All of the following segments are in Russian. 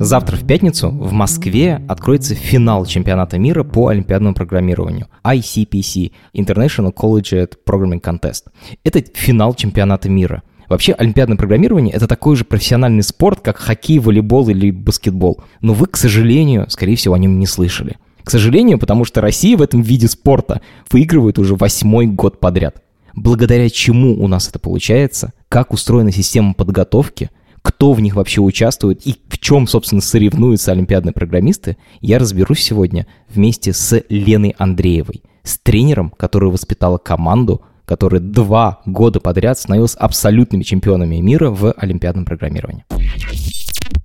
Завтра в пятницу в Москве откроется финал чемпионата мира по олимпиадному программированию ICPC – International Collegiate Programming Contest. Это финал чемпионата мира. Вообще, олимпиадное программирование — это такой же профессиональный спорт, как хоккей, волейбол или баскетбол. Но вы, к сожалению, скорее всего, о нем не слышали. К сожалению, потому что Россия в этом виде спорта выигрывает уже восьмой год подряд. Благодаря чему у нас это получается, как устроена система подготовки, кто в них вообще участвует и в чем, собственно, соревнуются олимпиадные программисты, я разберусь сегодня вместе с Леной Андреевой, с тренером, который воспитала команду, которая два года подряд становилась абсолютными чемпионами мира в олимпиадном программировании.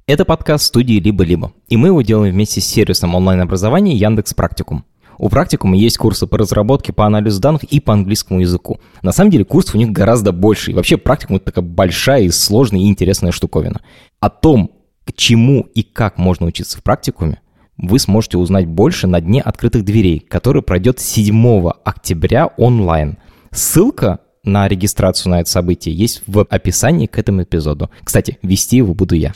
Это подкаст студии «Либо-либо», и мы его делаем вместе с сервисом онлайн-образования Яндекс Практикум. У практикума есть курсы по разработке, по анализу данных и по английскому языку. На самом деле курсов у них гораздо больше. И вообще практикум — это такая большая и сложная и интересная штуковина. О том, к чему и как можно учиться в практикуме, вы сможете узнать больше на Дне открытых дверей, который пройдет 7 октября онлайн. Ссылка на регистрацию на это событие есть в описании к этому эпизоду. Кстати, вести его буду я.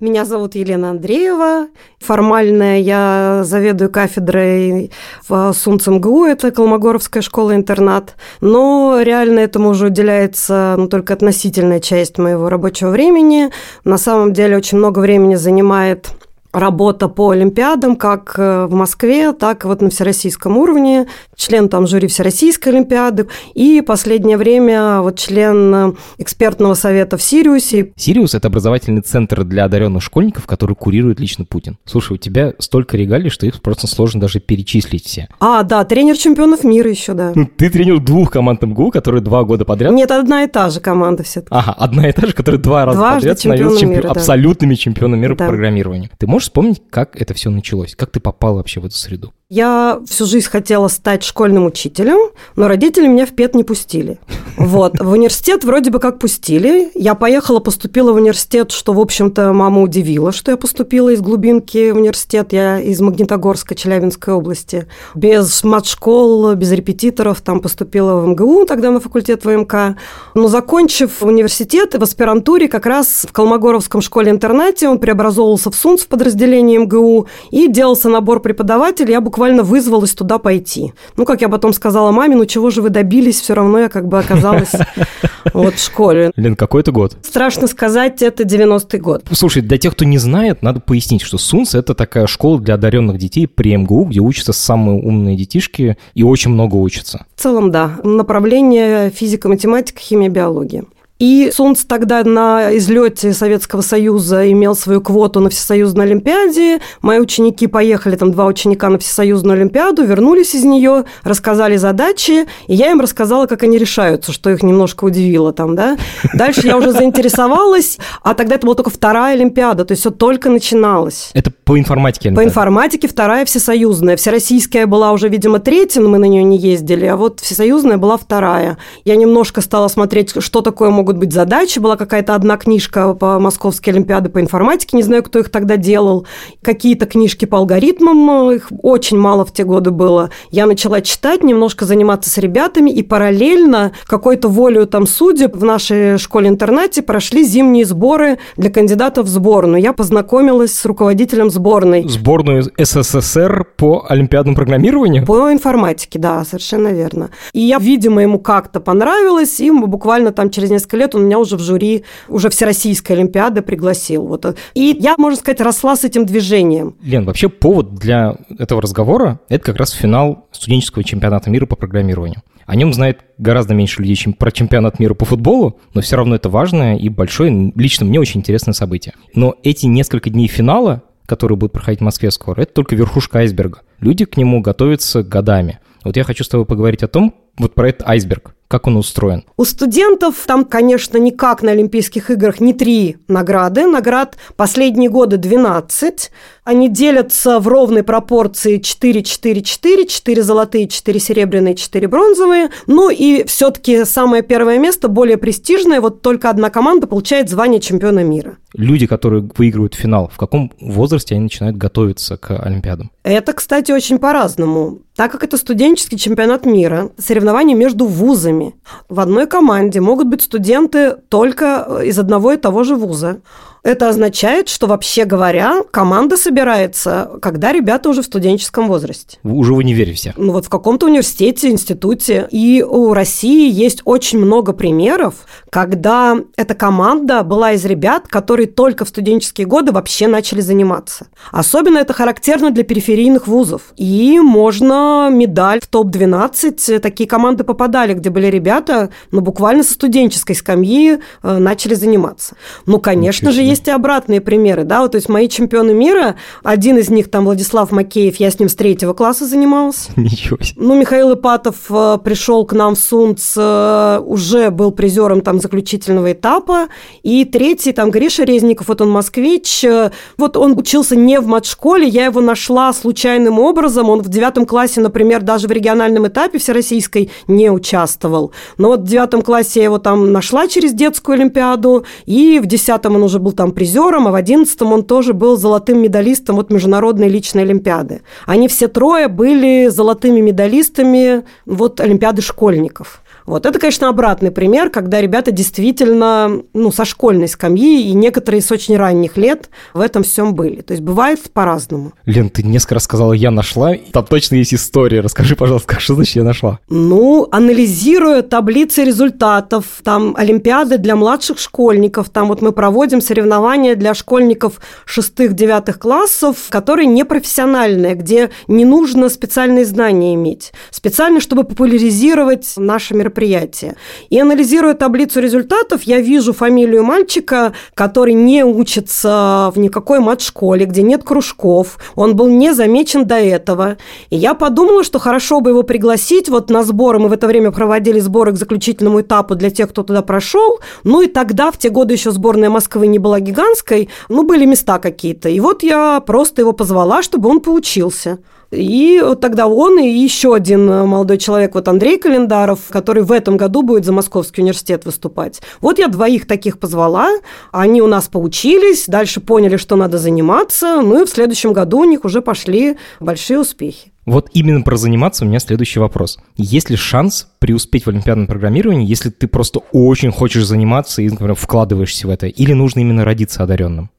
Меня зовут Елена Андреева. Формально я заведую кафедрой в СунЦМГУ, это Колмогоровская школа-интернат. Но реально этому уже уделяется ну, только относительная часть моего рабочего времени. На самом деле очень много времени занимает работа по Олимпиадам, как э, в Москве, так и вот на всероссийском уровне, член там жюри Всероссийской Олимпиады, и последнее время вот член э, экспертного совета в Сириусе. Сириус – это образовательный центр для одаренных школьников, который курирует лично Путин. Слушай, у тебя столько регалий, что их просто сложно даже перечислить все. А, да, тренер чемпионов мира еще, да. Ну, ты тренер двух команд МГУ, которые два года подряд... Нет, одна и та же команда все-таки. Ага, одна и та же, которая два раза Дважды подряд становилась чемпионом чемпи- мира, да. абсолютными чемпионами мира Да. по программированию. Ты можешь вспомнить, как это все началось? Как ты попал вообще в эту среду? Я всю жизнь хотела стать школьным учителем, но родители меня в ПЕТ не пустили. Вот. В университет вроде бы как пустили. Я поехала, поступила в университет, что, в общем-то, мама удивила, что я поступила из глубинки в университет. Я из Магнитогорска, Челябинской области. Без мат-школ, без репетиторов. Там поступила в МГУ, тогда на факультет ВМК. Но закончив университет, в аспирантуре как раз в Колмогоровском школе-интернате он преобразовывался в СУНЦ в подразделении МГУ и делался набор преподавателей. Я буквально вызвалась туда пойти. Ну, как я потом сказала маме, ну чего же вы добились, все равно я как бы оказалась вот в школе. Лен, какой это год? Страшно сказать, это 90-й год. Слушай, для тех, кто не знает, надо пояснить, что СУНС — это такая школа для одаренных детей при МГУ, где учатся самые умные детишки и очень много учатся. В целом, да. Направление физика, математика, химия, биология. И СУНЦ тогда на излете Советского Союза имел свою квоту на Всесоюзной Олимпиаде. Мои ученики поехали, там два ученика на Всесоюзную Олимпиаду, вернулись из нее, рассказали задачи, и я им рассказала, как они решаются, что их немножко удивило там, да. Дальше я уже заинтересовалась, а тогда это была только вторая Олимпиада, то есть все только начиналось. Это по информатике. По информатике вторая всесоюзная. Всероссийская была уже, видимо, третья, но мы на нее не ездили, а вот всесоюзная была вторая. Я немножко стала смотреть, что такое могут быть задачи. Была какая-то одна книжка по Московской Олимпиаде по информатике, не знаю, кто их тогда делал. Какие-то книжки по алгоритмам, их очень мало в те годы было. Я начала читать, немножко заниматься с ребятами, и параллельно какой-то волею там судеб в нашей школе-интернате прошли зимние сборы для кандидатов в сборную. Я познакомилась с руководителем сборной. Сборную СССР по олимпиадному программированию? По информатике, да, совершенно верно. И я, видимо, ему как-то понравилось, и буквально там через несколько лет он меня уже в жюри, уже Всероссийской Олимпиады пригласил. Вот. И я, можно сказать, росла с этим движением. Лен, вообще повод для этого разговора – это как раз финал студенческого чемпионата мира по программированию. О нем знает гораздо меньше людей, чем про чемпионат мира по футболу, но все равно это важное и большое, лично мне очень интересное событие. Но эти несколько дней финала, которые будут проходить в Москве скоро, это только верхушка айсберга. Люди к нему готовятся годами. Вот я хочу с тобой поговорить о том, Вот про этот айсберг. Как он устроен? У студентов там, конечно, никак на Олимпийских играх не три награды. Наград последние годы 12. Они делятся в ровной пропорции 4-4-4, 4 золотые, 4 серебряные, 4 бронзовые. Ну и все-таки самое первое место, более престижное, вот только одна команда получает звание чемпиона мира. Люди, которые выигрывают финал, в каком возрасте они начинают готовиться к Олимпиадам? Это, кстати, очень по-разному. Так как это студенческий чемпионат мира, соревнования между вузами. В одной команде могут быть студенты только из одного и того же вуза. Это означает, что вообще говоря, команда собирается, когда ребята уже в студенческом возрасте. Уже в универе все. Ну вот в каком-то университете, институте. И у России есть очень много примеров, когда эта команда была из ребят, которые только в студенческие годы вообще начали заниматься. Особенно это характерно для периферийных вузов. И можно медаль в топ-12. Такие команды попадали, где были ребята, ну буквально со студенческой скамьи э, начали заниматься. Ну, конечно же, есть и обратные примеры, да, вот, то есть мои чемпионы мира, один из них там Владислав Макеев, я с ним с третьего класса занимался. Ничего себе. Ну, Михаил Ипатов э, пришел к нам в Сунц, э, уже был призером там заключительного этапа, и третий там Гриша Резников, вот он москвич, э, вот он учился не в матшколе, я его нашла случайным образом, он в девятом классе, например, даже в региональном этапе всероссийской не участвовал, но вот в девятом классе я его там нашла через детскую олимпиаду, и в десятом он уже был там призером, а в одиннадцатом он тоже был золотым медалистом от Международной личной олимпиады. Они все трое были золотыми медалистами вот Олимпиады школьников. Вот это, конечно, обратный пример, когда ребята действительно ну, со школьной скамьи и некоторые с очень ранних лет в этом всем были. То есть бывает по-разному. Лен, ты несколько раз сказала «я нашла». Там точно есть история. Расскажи, пожалуйста, что значит «я нашла»? Ну, анализируя таблицы результатов, там Олимпиады для младших школьников, там вот мы проводим соревнования для школьников шестых-девятых классов, которые непрофессиональные, где не нужно специальные знания иметь. Специально, чтобы популяризировать наши мероприятия мероприятия. И анализируя таблицу результатов, я вижу фамилию мальчика, который не учится в никакой мат-школе, где нет кружков. Он был не замечен до этого. И я подумала, что хорошо бы его пригласить вот на сборы. Мы в это время проводили сборы к заключительному этапу для тех, кто туда прошел. Ну и тогда, в те годы еще сборная Москвы не была гигантской, ну были места какие-то. И вот я просто его позвала, чтобы он поучился. И вот тогда он и еще один э, молодой человек, вот Андрей Календаров, который в этом году будет за Московский университет выступать. Вот я двоих таких позвала, они у нас поучились, дальше поняли, что надо заниматься, ну и в следующем году у них уже пошли большие успехи. Вот именно про заниматься у меня следующий вопрос. Есть ли шанс преуспеть в олимпиадном программировании, если ты просто очень хочешь заниматься и, например, вкладываешься в это? Или нужно именно родиться одаренным?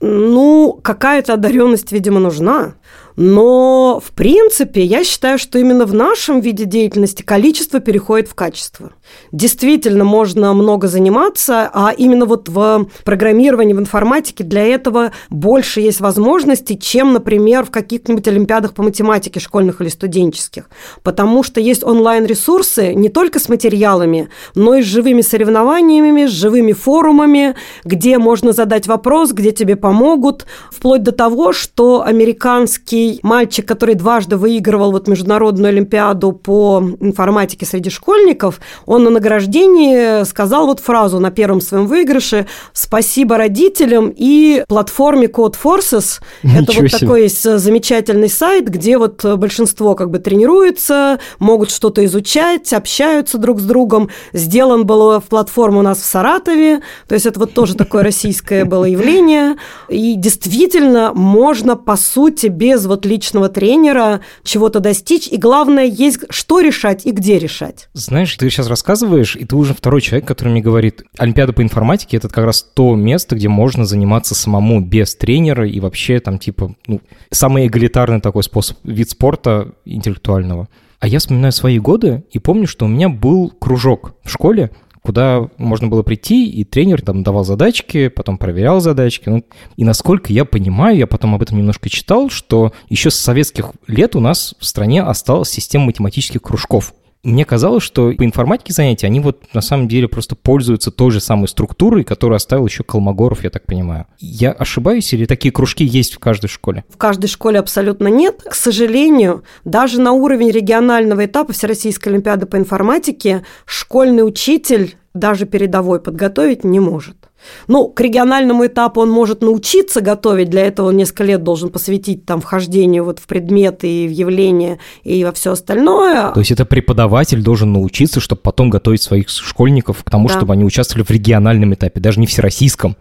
Ну, какая-то одаренность, видимо, нужна. Но, в принципе, я считаю, что именно в нашем виде деятельности количество переходит в качество. Действительно, можно много заниматься, а именно вот в программировании, в информатике для этого больше есть возможностей, чем, например, в каких-нибудь олимпиадах по математике школьных или студенческих. Потому что есть онлайн-ресурсы не только с материалами, но и с живыми соревнованиями, с живыми форумами, где можно задать вопрос, где тебе помогут, вплоть до того, что американский маленький мальчик, который дважды выигрывал вот международную олимпиаду по информатике среди школьников, он на награждении сказал вот фразу на первом своем выигрыше «Спасибо родителям и платформе Code Forces». Ничего Это вот себе. такой есть замечательный сайт, где вот большинство как бы тренируется, могут что-то изучать, общаются друг с другом. Сделан был в платформу у нас в Саратове, то есть это вот тоже такое российское было явление. И действительно можно, по сути, без вот вот личного тренера чего-то достичь, и главное, есть что решать и где решать. Знаешь, ты сейчас рассказываешь, и ты уже второй человек, который мне говорит, Олимпиада по информатике — это как раз то место, где можно заниматься самому без тренера и вообще там типа, ну, самый эгалитарный такой способ, вид спорта интеллектуального. А я вспоминаю свои годы и помню, что у меня был кружок в школе, куда можно было прийти, и тренер там давал задачки, потом проверял задачки. Ну, и насколько я понимаю, я потом об этом немножко читал, что еще с советских лет у нас в стране осталась система математических кружков. Мне казалось, что по информатике занятия, они вот на самом деле просто пользуются той же самой структурой, которую оставил еще Колмогоров, я так понимаю. Я ошибаюсь или такие кружки есть в каждой школе? В каждой школе абсолютно нет. К сожалению, даже на уровень регионального этапа Всероссийской Олимпиады по информатике школьный учитель даже передовой подготовить не может. Ну, к региональному этапу он может научиться готовить, для этого он несколько лет должен посвятить там вхождению вот в предметы и в явления и во все остальное. То есть это преподаватель должен научиться, чтобы потом готовить своих школьников к тому, да. чтобы они участвовали в региональном этапе, даже не всероссийском.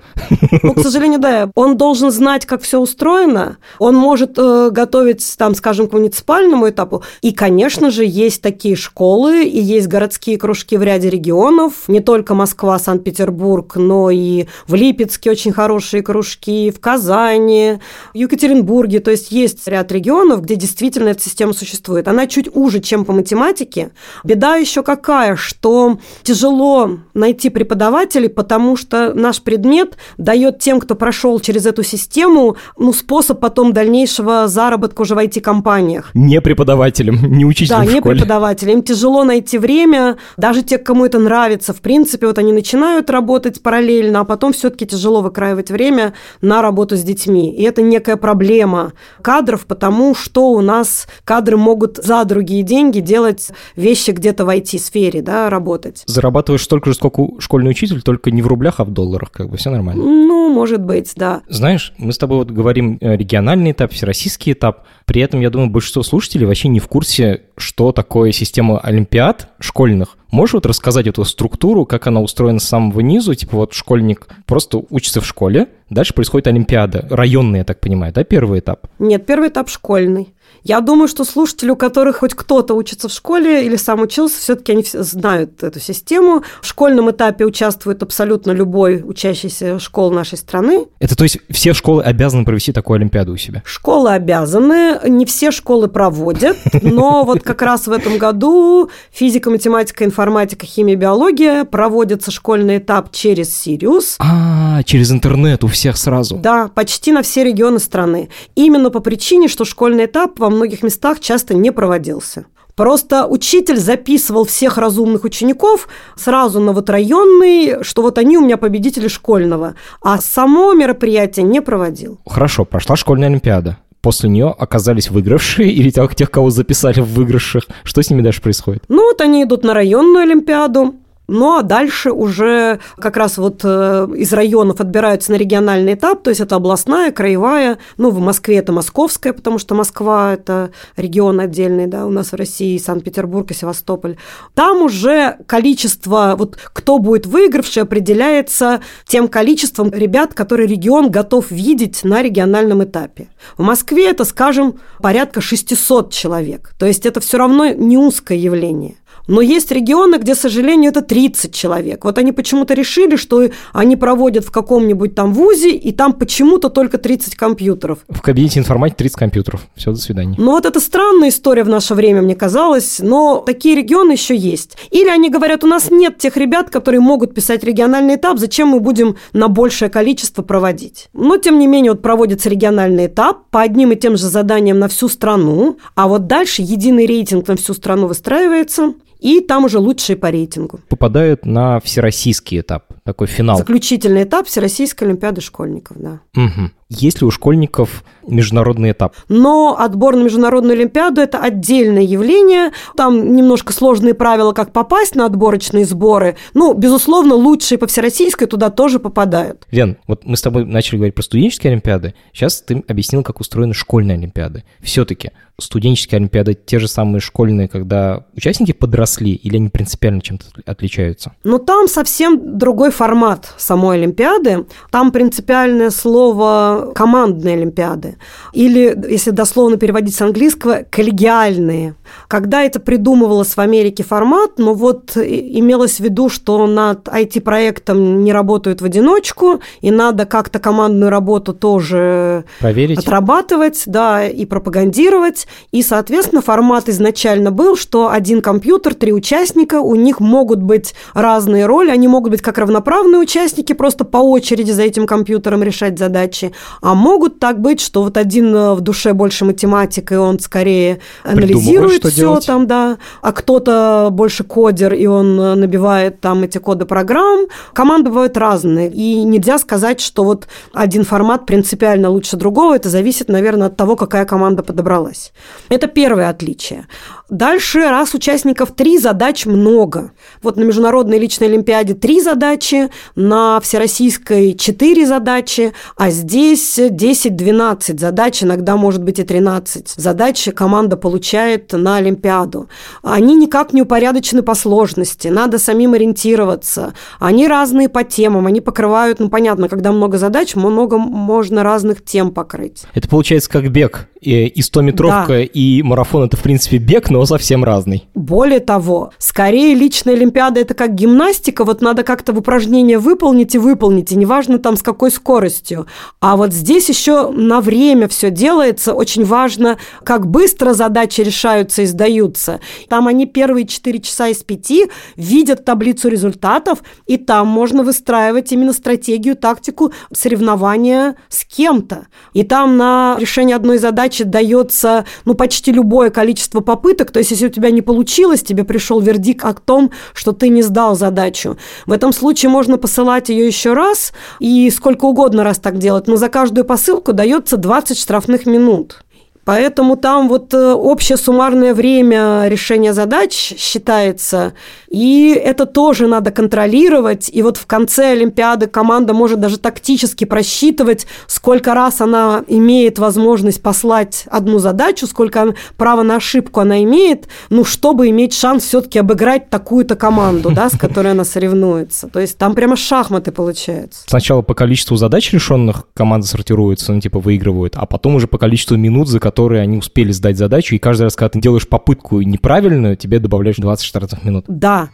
Ну, к сожалению, да. Он должен знать, как все устроено. Он может э, готовить, там, скажем, к муниципальному этапу. И, конечно же, есть такие школы, и есть городские кружки в ряде регионов, не только Москва, Санкт-Петербург, но и в Липецке очень хорошие кружки, в Казани, в Екатеринбурге. То есть есть ряд регионов, где действительно эта система существует. Она чуть уже, чем по математике. Беда еще какая, что тяжело найти преподавателей, потому что наш предмет дает тем, кто прошел через эту систему, ну, способ потом дальнейшего заработка уже в IT-компаниях. Не преподавателям, не учителям Да, не преподавателям. Им тяжело найти время. Даже те, кому это нравится, в принципе, вот они начинают работать параллельно, а потом все-таки тяжело выкраивать время на работу с детьми. И это некая проблема кадров, потому что у нас кадры могут за другие деньги делать вещи где-то в IT-сфере, да, работать. Зарабатываешь столько же, сколько школьный учитель, только не в рублях, а в долларах, как бы все нормально. Ну, может быть, да. Знаешь, мы с тобой вот говорим э, региональный этап, всероссийский этап. При этом, я думаю, большинство слушателей вообще не в курсе, что такое система олимпиад школьных. Можешь вот рассказать эту структуру, как она устроена с самого низу? Типа вот школьник просто учится в школе, дальше происходит олимпиада. Районная, я так понимаю, да, первый этап? Нет, первый этап школьный. Я думаю, что слушатели, у которых хоть кто-то учится в школе или сам учился, все-таки они знают эту систему. В школьном этапе участвует абсолютно любой учащийся школ нашей страны. Это то есть все школы обязаны провести такую Олимпиаду у себя? Школы обязаны, не все школы проводят, но вот как раз в этом году физика, математика, информатика, химия, биология проводится школьный этап через Сириус. А, через интернет у всех сразу? Да, почти на все регионы страны. Именно по причине, что школьный этап во многих местах часто не проводился. Просто учитель записывал всех разумных учеников сразу на вот районный, что вот они у меня победители школьного, а само мероприятие не проводил. Хорошо, прошла школьная олимпиада. После нее оказались выигравшие или тех, тех, кого записали в выигрышах. Что с ними дальше происходит? Ну вот они идут на районную олимпиаду, ну а дальше уже как раз вот э, из районов отбираются на региональный этап, то есть это областная, краевая, ну в Москве это московская, потому что Москва – это регион отдельный, да, у нас в России Санкт-Петербург и Севастополь. Там уже количество, вот кто будет выигравший, определяется тем количеством ребят, которые регион готов видеть на региональном этапе. В Москве это, скажем, порядка 600 человек, то есть это все равно не узкое явление. Но есть регионы, где, к сожалению, это 30 человек. Вот они почему-то решили, что они проводят в каком-нибудь там вузе, и там почему-то только 30 компьютеров. В кабинете информатики 30 компьютеров. Все, до свидания. Ну вот это странная история в наше время, мне казалось, но такие регионы еще есть. Или они говорят, у нас нет тех ребят, которые могут писать региональный этап, зачем мы будем на большее количество проводить? Но, тем не менее, вот проводится региональный этап по одним и тем же заданиям на всю страну, а вот дальше единый рейтинг на всю страну выстраивается, и там уже лучшие по рейтингу. Попадают на всероссийский этап, такой финал. Заключительный этап Всероссийской Олимпиады школьников, да. Угу. Есть ли у школьников международный этап? Но отбор на международную Олимпиаду – это отдельное явление. Там немножко сложные правила, как попасть на отборочные сборы. Ну, безусловно, лучшие по всероссийской туда тоже попадают. Лен, вот мы с тобой начали говорить про студенческие Олимпиады. Сейчас ты объяснил, как устроены школьные Олимпиады. Все-таки студенческие Олимпиады те же самые школьные, когда участники подросли, или они принципиально чем-то отличаются? Ну, там совсем другой формат самой Олимпиады. Там принципиальное слово командные олимпиады. Или, если дословно переводить с английского, коллегиальные. Когда это придумывалось в Америке формат, ну вот имелось в виду, что над IT-проектом не работают в одиночку, и надо как-то командную работу тоже Проверить. отрабатывать, да, и пропагандировать. И, соответственно, формат изначально был, что один компьютер, три участника, у них могут быть разные роли, они могут быть как равноправные участники, просто по очереди за этим компьютером решать задачи, а могут так быть, что вот один э, в душе больше математик, и он скорее анализирует все делать? там, да. А кто-то больше кодер, и он э, набивает там эти коды программ. Команды бывают разные. И нельзя сказать, что вот один формат принципиально лучше другого. Это зависит, наверное, от того, какая команда подобралась. Это первое отличие. Дальше, раз участников три, задач много. Вот на Международной личной Олимпиаде три задачи, на Всероссийской четыре задачи, а здесь 10-12 задач, иногда может быть и 13 задач команда получает на Олимпиаду. Они никак не упорядочены по сложности, надо самим ориентироваться. Они разные по темам, они покрывают, ну понятно, когда много задач, много можно разных тем покрыть. Это получается как бег и 100-метровка, да. и марафон это, в принципе, бег, но совсем разный. Более того, скорее личная Олимпиада это как гимнастика, вот надо как-то в упражнение выполнить и выполнить, и неважно там с какой скоростью. А вот здесь еще на время все делается, очень важно, как быстро задачи решаются и сдаются. Там они первые 4 часа из 5 видят таблицу результатов, и там можно выстраивать именно стратегию, тактику соревнования с кем-то. И там на решение одной задачи дается ну, почти любое количество попыток. То есть, если у тебя не получилось, тебе пришел вердикт о том, что ты не сдал задачу. В этом случае можно посылать ее еще раз и сколько угодно раз так делать, но за каждую посылку дается 20 штрафных минут. Поэтому там вот э, общее суммарное время решения задач считается, и это тоже надо контролировать. И вот в конце Олимпиады команда может даже тактически просчитывать, сколько раз она имеет возможность послать одну задачу, сколько права на ошибку она имеет, ну, чтобы иметь шанс все-таки обыграть такую-то команду, да, с которой она соревнуется. То есть там прямо шахматы получаются. Сначала по количеству задач решенных команда сортируется, ну, типа выигрывают, а потом уже по количеству минут, за которые которые они успели сдать задачу, и каждый раз, когда ты делаешь попытку неправильную, тебе добавляешь 20 штрафных минут. Да.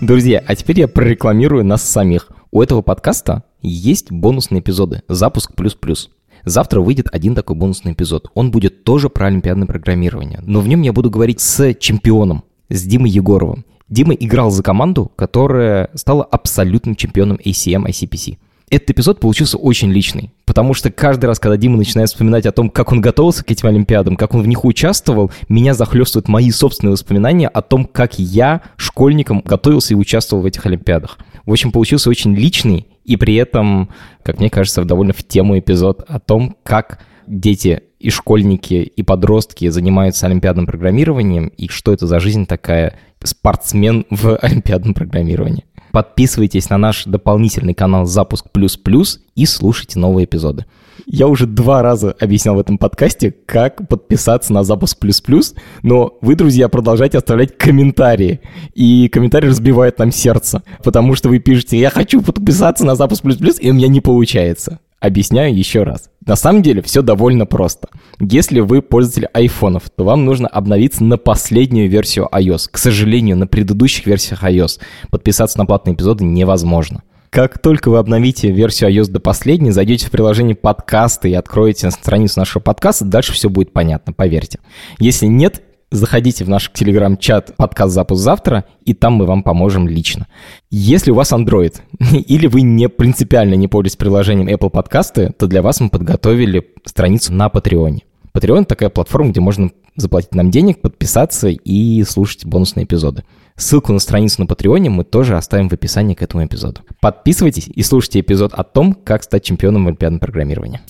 Друзья, а теперь я прорекламирую нас самих. У этого подкаста есть бонусные эпизоды «Запуск плюс-плюс». Завтра выйдет один такой бонусный эпизод. Он будет тоже про олимпиадное программирование. Но в нем я буду говорить с чемпионом, с Димой Егоровым. Дима играл за команду, которая стала абсолютным чемпионом ACM ICPC. Этот эпизод получился очень личный, потому что каждый раз, когда Дима начинает вспоминать о том, как он готовился к этим Олимпиадам, как он в них участвовал, меня захлестывают мои собственные воспоминания о том, как я школьником готовился и участвовал в этих Олимпиадах. В общем, получился очень личный и при этом, как мне кажется, довольно в тему эпизод о том, как дети и школьники, и подростки занимаются олимпиадным программированием, и что это за жизнь такая спортсмен в олимпиадном программировании. Подписывайтесь на наш дополнительный канал «Запуск плюс плюс» и слушайте новые эпизоды. Я уже два раза объяснял в этом подкасте, как подписаться на «Запуск плюс плюс», но вы, друзья, продолжайте оставлять комментарии. И комментарии разбивают нам сердце, потому что вы пишете «Я хочу подписаться на «Запуск плюс плюс», и у меня не получается. Объясняю еще раз. На самом деле все довольно просто. Если вы пользователь айфонов, то вам нужно обновиться на последнюю версию iOS. К сожалению, на предыдущих версиях iOS подписаться на платные эпизоды невозможно. Как только вы обновите версию iOS до последней, зайдете в приложение подкасты и откроете страницу нашего подкаста, дальше все будет понятно, поверьте. Если нет, заходите в наш телеграм-чат подкаст «Запуск завтра», и там мы вам поможем лично. Если у вас Android, или вы не принципиально не пользуетесь приложением Apple подкасты, то для вас мы подготовили страницу на Patreon. Patreon — такая платформа, где можно заплатить нам денег, подписаться и слушать бонусные эпизоды. Ссылку на страницу на Патреоне мы тоже оставим в описании к этому эпизоду. Подписывайтесь и слушайте эпизод о том, как стать чемпионом в олимпиадном программировании.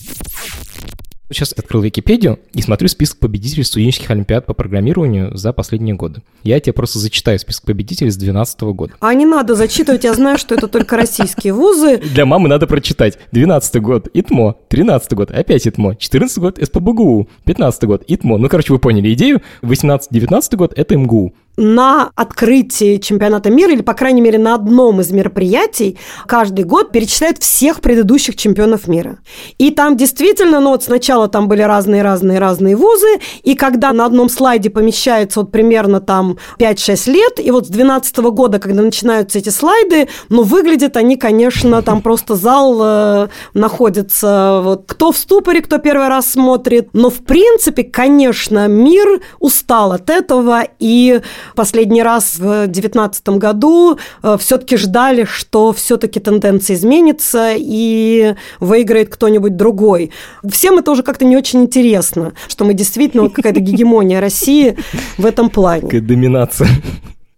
Сейчас открыл Википедию и смотрю список победителей студенческих олимпиад по программированию за последние годы. Я тебе просто зачитаю список победителей с 2012 года. А не надо зачитывать, я знаю, что это только российские вузы. Для мамы надо прочитать. 12 год ИТМО, 13 год опять ИТМО, 14 год СПБГУ, 15 год ИТМО. Ну, короче, вы поняли идею. 18-19 год это МГУ на открытии чемпионата мира, или, по крайней мере, на одном из мероприятий, каждый год перечисляют всех предыдущих чемпионов мира. И там действительно, ну вот сначала там были разные-разные-разные вузы, и когда на одном слайде помещается вот примерно там 5-6 лет, и вот с 12 года, когда начинаются эти слайды, ну, выглядят они, конечно, там просто зал э, находится, вот, кто в ступоре, кто первый раз смотрит, но, в принципе, конечно, мир устал от этого, и последний раз в 2019 году э, все-таки ждали, что все-таки тенденция изменится и выиграет кто-нибудь другой. Всем это уже как-то не очень интересно, что мы действительно какая-то гегемония России в этом плане. Какая доминация.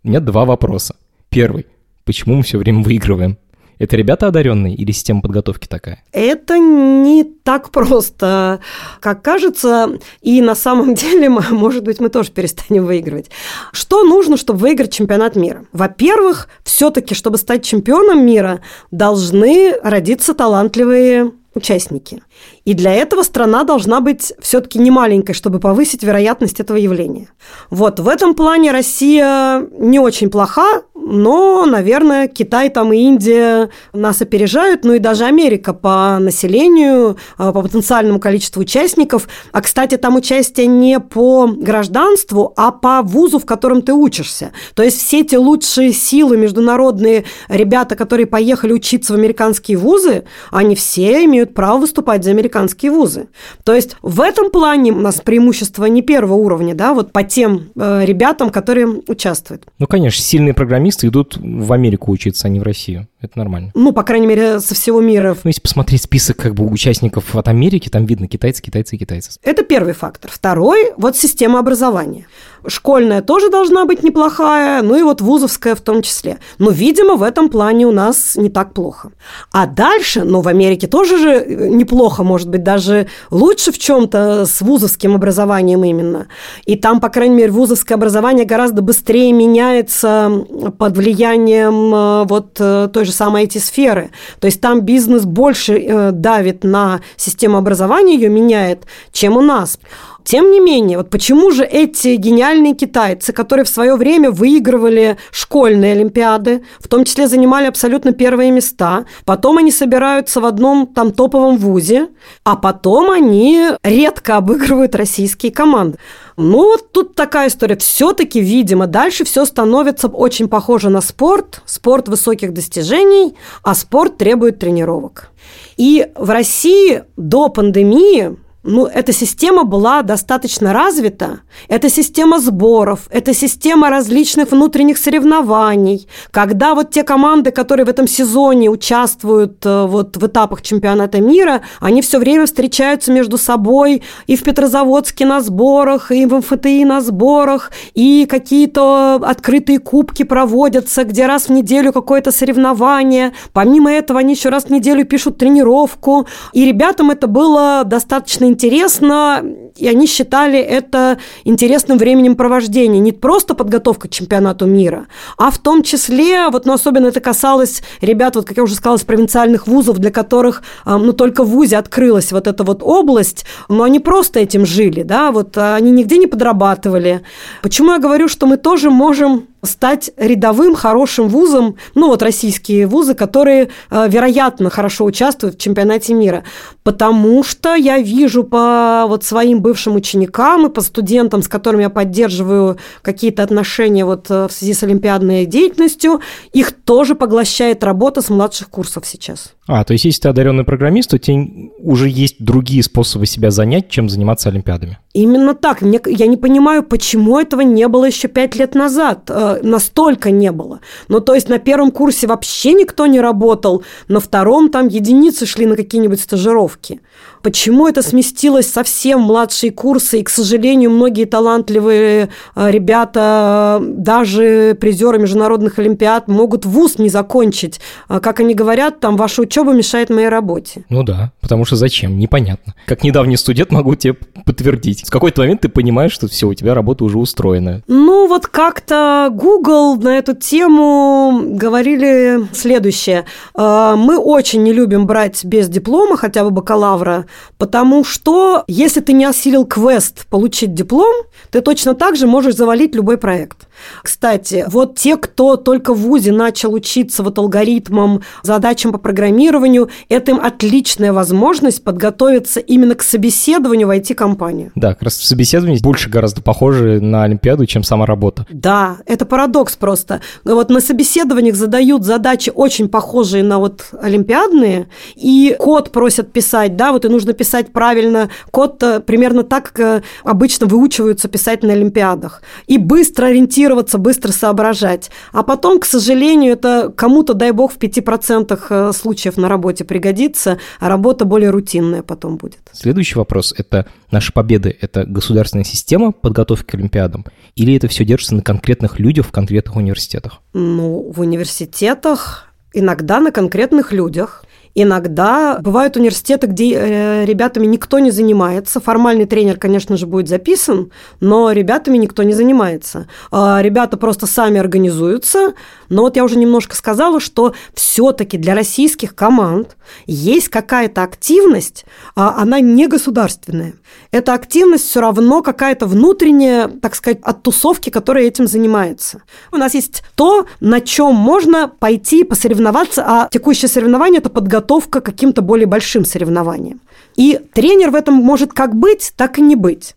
У меня два вопроса. Первый. Почему мы все время выигрываем? Это ребята одаренные или система подготовки такая? Это не так просто, как кажется, и на самом деле, может быть, мы тоже перестанем выигрывать. Что нужно, чтобы выиграть чемпионат мира? Во-первых, все-таки, чтобы стать чемпионом мира, должны родиться талантливые участники. И для этого страна должна быть все-таки не маленькой, чтобы повысить вероятность этого явления. Вот в этом плане Россия не очень плоха, но, наверное, Китай там и Индия нас опережают, ну и даже Америка по населению, а, по потенциальному количеству участников. А, кстати, там участие не по гражданству, а по вузу, в котором ты учишься. То есть все эти лучшие силы, международные ребята, которые поехали учиться в американские вузы, они все имеют право выступать за американские вузы. То есть в этом плане у нас преимущество не первого уровня, да, вот по тем э, ребятам, которые участвуют. Ну, конечно, сильные программисты идут в Америку учиться, а не в Россию. Это нормально. Ну, по крайней мере, со всего мира. Ну, если посмотреть список как бы участников от Америки, там видно китайцы, китайцы китайцы. Это первый фактор. Второй – вот система образования. Школьная тоже должна быть неплохая, ну и вот вузовская в том числе. Но, видимо, в этом плане у нас не так плохо. А дальше, ну, в Америке тоже же э, неплохо, может быть, даже лучше в чем-то с вузовским образованием именно. И там, по крайней мере, вузовское образование гораздо быстрее меняется под влиянием э, вот э, той же самой эти сферы. То есть там бизнес больше давит на систему образования, ее меняет, чем у нас. Тем не менее, вот почему же эти гениальные китайцы, которые в свое время выигрывали школьные олимпиады, в том числе занимали абсолютно первые места, потом они собираются в одном там топовом вузе, а потом они редко обыгрывают российские команды. Ну, вот тут такая история. Все-таки, видимо, дальше все становится очень похоже на спорт, спорт высоких достижений, а спорт требует тренировок. И в России до пандемии ну, эта система была достаточно развита. Это система сборов, это система различных внутренних соревнований. Когда вот те команды, которые в этом сезоне участвуют э, вот в этапах чемпионата мира, они все время встречаются между собой и в Петрозаводске на сборах, и в МФТИ на сборах, и какие-то открытые кубки проводятся, где раз в неделю какое-то соревнование. Помимо этого, они еще раз в неделю пишут тренировку. И ребятам это было достаточно интересно интересно, и они считали это интересным временем провождения. Не просто подготовка к чемпионату мира, а в том числе, вот, ну, особенно это касалось ребят, вот, как я уже сказала, из провинциальных вузов, для которых, а, ну, только в вузе открылась вот эта вот область, но они просто этим жили, да, вот они нигде не подрабатывали. Почему я говорю, что мы тоже можем стать рядовым хорошим вузом, ну вот российские вузы, которые, э, вероятно, хорошо участвуют в чемпионате мира. Потому что я вижу по вот своим бывшим ученикам и по студентам, с которыми я поддерживаю какие-то отношения вот э, в связи с олимпиадной деятельностью, их тоже поглощает работа с младших курсов сейчас. А, то есть если ты одаренный программист, то тебе уже есть другие способы себя занять, чем заниматься олимпиадами. Именно так. Мне, я не понимаю, почему этого не было еще пять лет назад. Э, настолько не было. Ну, то есть на первом курсе вообще никто не работал, на втором там единицы шли на какие-нибудь стажировки. Почему это сместилось совсем в младшие курсы? И, к сожалению, многие талантливые э, ребята, даже призеры международных олимпиад, могут вуз не закончить. Э, как они говорят, там ваша учеба мешает моей работе. Ну да, потому что зачем? Непонятно. Как недавний студент могу тебе подтвердить. В какой-то момент ты понимаешь, что все, у тебя работа уже устроена. Ну вот как-то Google на эту тему говорили следующее. «Э, мы очень не любим брать без диплома, хотя бы бакалавра, Потому что если ты не осилил квест получить диплом, ты точно так же можешь завалить любой проект. Кстати, вот те, кто только в ВУЗе начал учиться вот алгоритмам, задачам по программированию, это им отличная возможность подготовиться именно к собеседованию в IT-компанию. Да, как раз собеседование больше гораздо похоже на Олимпиаду, чем сама работа. Да, это парадокс просто. Вот на собеседованиях задают задачи очень похожие на вот олимпиадные, и код просят писать, да, вот и нужно писать правильно. Код примерно так, как э, обычно выучиваются писать на олимпиадах. И быстро ориентироваться, быстро соображать. А потом, к сожалению, это кому-то, дай бог, в 5% э, случаев на работе пригодится, а работа более рутинная потом будет. Следующий вопрос – это наши победы. Это государственная система подготовки к Олимпиадам? Или это все держится на конкретных людях в конкретных университетах? Ну, в университетах иногда на конкретных людях. Иногда бывают университеты, где э, ребятами никто не занимается. Формальный тренер, конечно же, будет записан, но ребятами никто не занимается. А ребята просто сами организуются. Но вот я уже немножко сказала, что все-таки для российских команд есть какая-то активность, а она не государственная. Эта активность все равно какая-то внутренняя, так сказать, от тусовки, которая этим занимается. У нас есть то, на чем можно пойти посоревноваться, а текущее соревнование – это подготовка к каким-то более большим соревнованиям. И тренер в этом может как быть, так и не быть.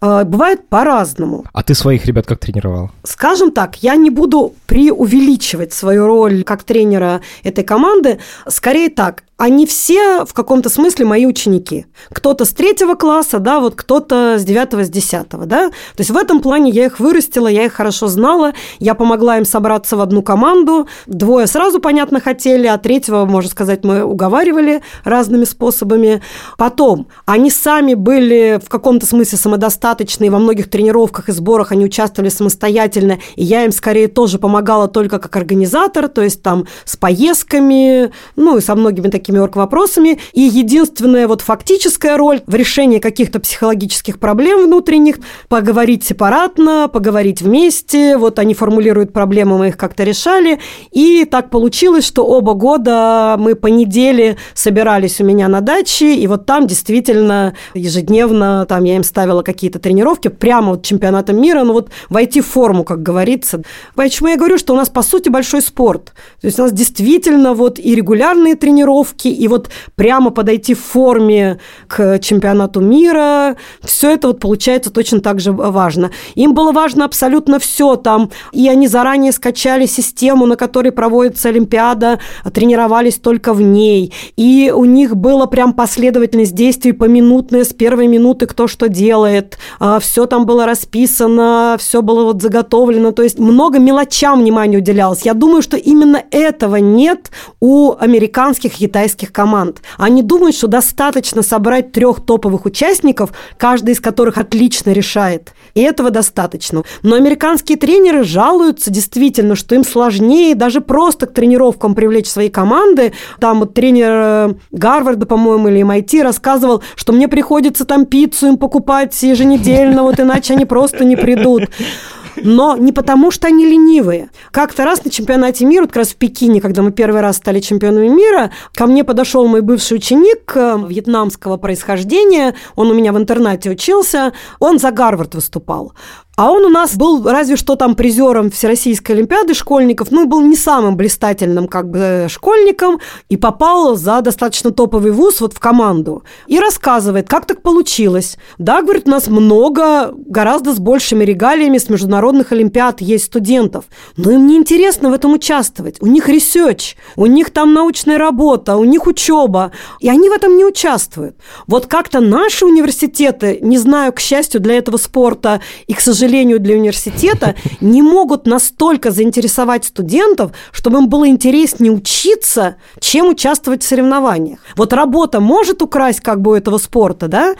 А, бывает по-разному. А ты своих ребят как тренировал? Скажем так, я не буду преувеличивать свою роль как тренера этой команды. Скорее так, они все в каком-то смысле мои ученики. Кто-то с третьего класса, да, вот кто-то с девятого, с десятого, да. То есть в этом плане я их вырастила, я их хорошо знала, я помогла им собраться в одну команду. Двое сразу, понятно, хотели, а третьего, можно сказать, мы уговаривали разными способами. Потом, они сами были в каком-то смысле самодостаточные, во многих тренировках и сборах они участвовали самостоятельно, и я им скорее тоже помогала только как организатор, то есть там с поездками, ну и со многими такими такими орг-вопросами. И единственная вот фактическая роль в решении каких-то психологических проблем внутренних – поговорить сепаратно, поговорить вместе. Вот они формулируют проблемы, мы их как-то решали. И так получилось, что оба года мы по неделе собирались у меня на даче, и вот там действительно ежедневно там я им ставила какие-то тренировки прямо вот чемпионатом мира, ну вот войти в форму, как говорится. Почему я говорю, что у нас по сути большой спорт. То есть у нас действительно вот и регулярные тренировки, тренировки, и вот прямо подойти в форме к чемпионату мира, все это вот получается точно так же важно. Им было важно абсолютно все там, и они заранее скачали систему, на которой проводится Олимпиада, тренировались только в ней, и у них была прям последовательность действий поминутная с первой минуты, кто что делает, а, все там было расписано, все было вот заготовлено, то есть много мелочам внимания уделялось. Я думаю, что именно этого нет у американских, китайских китайских команд. Они думают, что достаточно собрать трех топовых участников, каждый из которых отлично решает. И этого достаточно. Но американские тренеры жалуются действительно, что им сложнее даже просто к тренировкам привлечь свои команды. Там вот тренер э, Гарварда, по-моему, или MIT рассказывал, что мне приходится там пиццу им покупать еженедельно, вот иначе они просто не придут но не потому, что они ленивые. Как-то раз на чемпионате мира, вот как раз в Пекине, когда мы первый раз стали чемпионами мира, ко мне подошел мой бывший ученик э, вьетнамского происхождения, он у меня в интернате учился, он за Гарвард выступал. А он у нас был разве что там призером Всероссийской Олимпиады школьников, ну, был не самым блистательным как бы школьником и попал за достаточно топовый вуз вот в команду. И рассказывает, как так получилось. Да, говорит, у нас много, гораздо с большими регалиями с международных Олимпиад есть студентов, но им не интересно в этом участвовать. У них research, у них там научная работа, у них учеба, и они в этом не участвуют. Вот как-то наши университеты, не знаю, к счастью для этого спорта и, к сожалению, сожалению, для университета, не могут настолько заинтересовать студентов, чтобы им было интереснее учиться, чем участвовать в соревнованиях. Вот работа может украсть как бы этого спорта, да,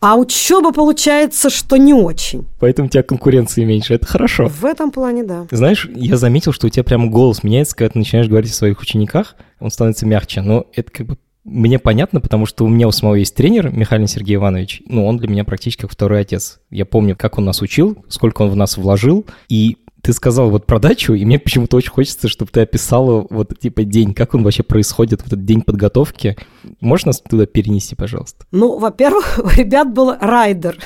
а учеба получается, что не очень. Поэтому у тебя конкуренции меньше. Это хорошо. В этом плане, да. Знаешь, я заметил, что у тебя прямо голос меняется, когда ты начинаешь говорить о своих учениках. Он становится мягче. Но это как бы мне понятно, потому что у меня у самого есть тренер, Михаил Сергей Иванович. Ну, он для меня практически как второй отец. Я помню, как он нас учил, сколько он в нас вложил. И ты сказал вот про дачу, и мне почему-то очень хочется, чтобы ты описала вот типа день, как он вообще происходит, вот этот день подготовки. Можешь нас туда перенести, пожалуйста? Ну, во-первых, у ребят был райдер,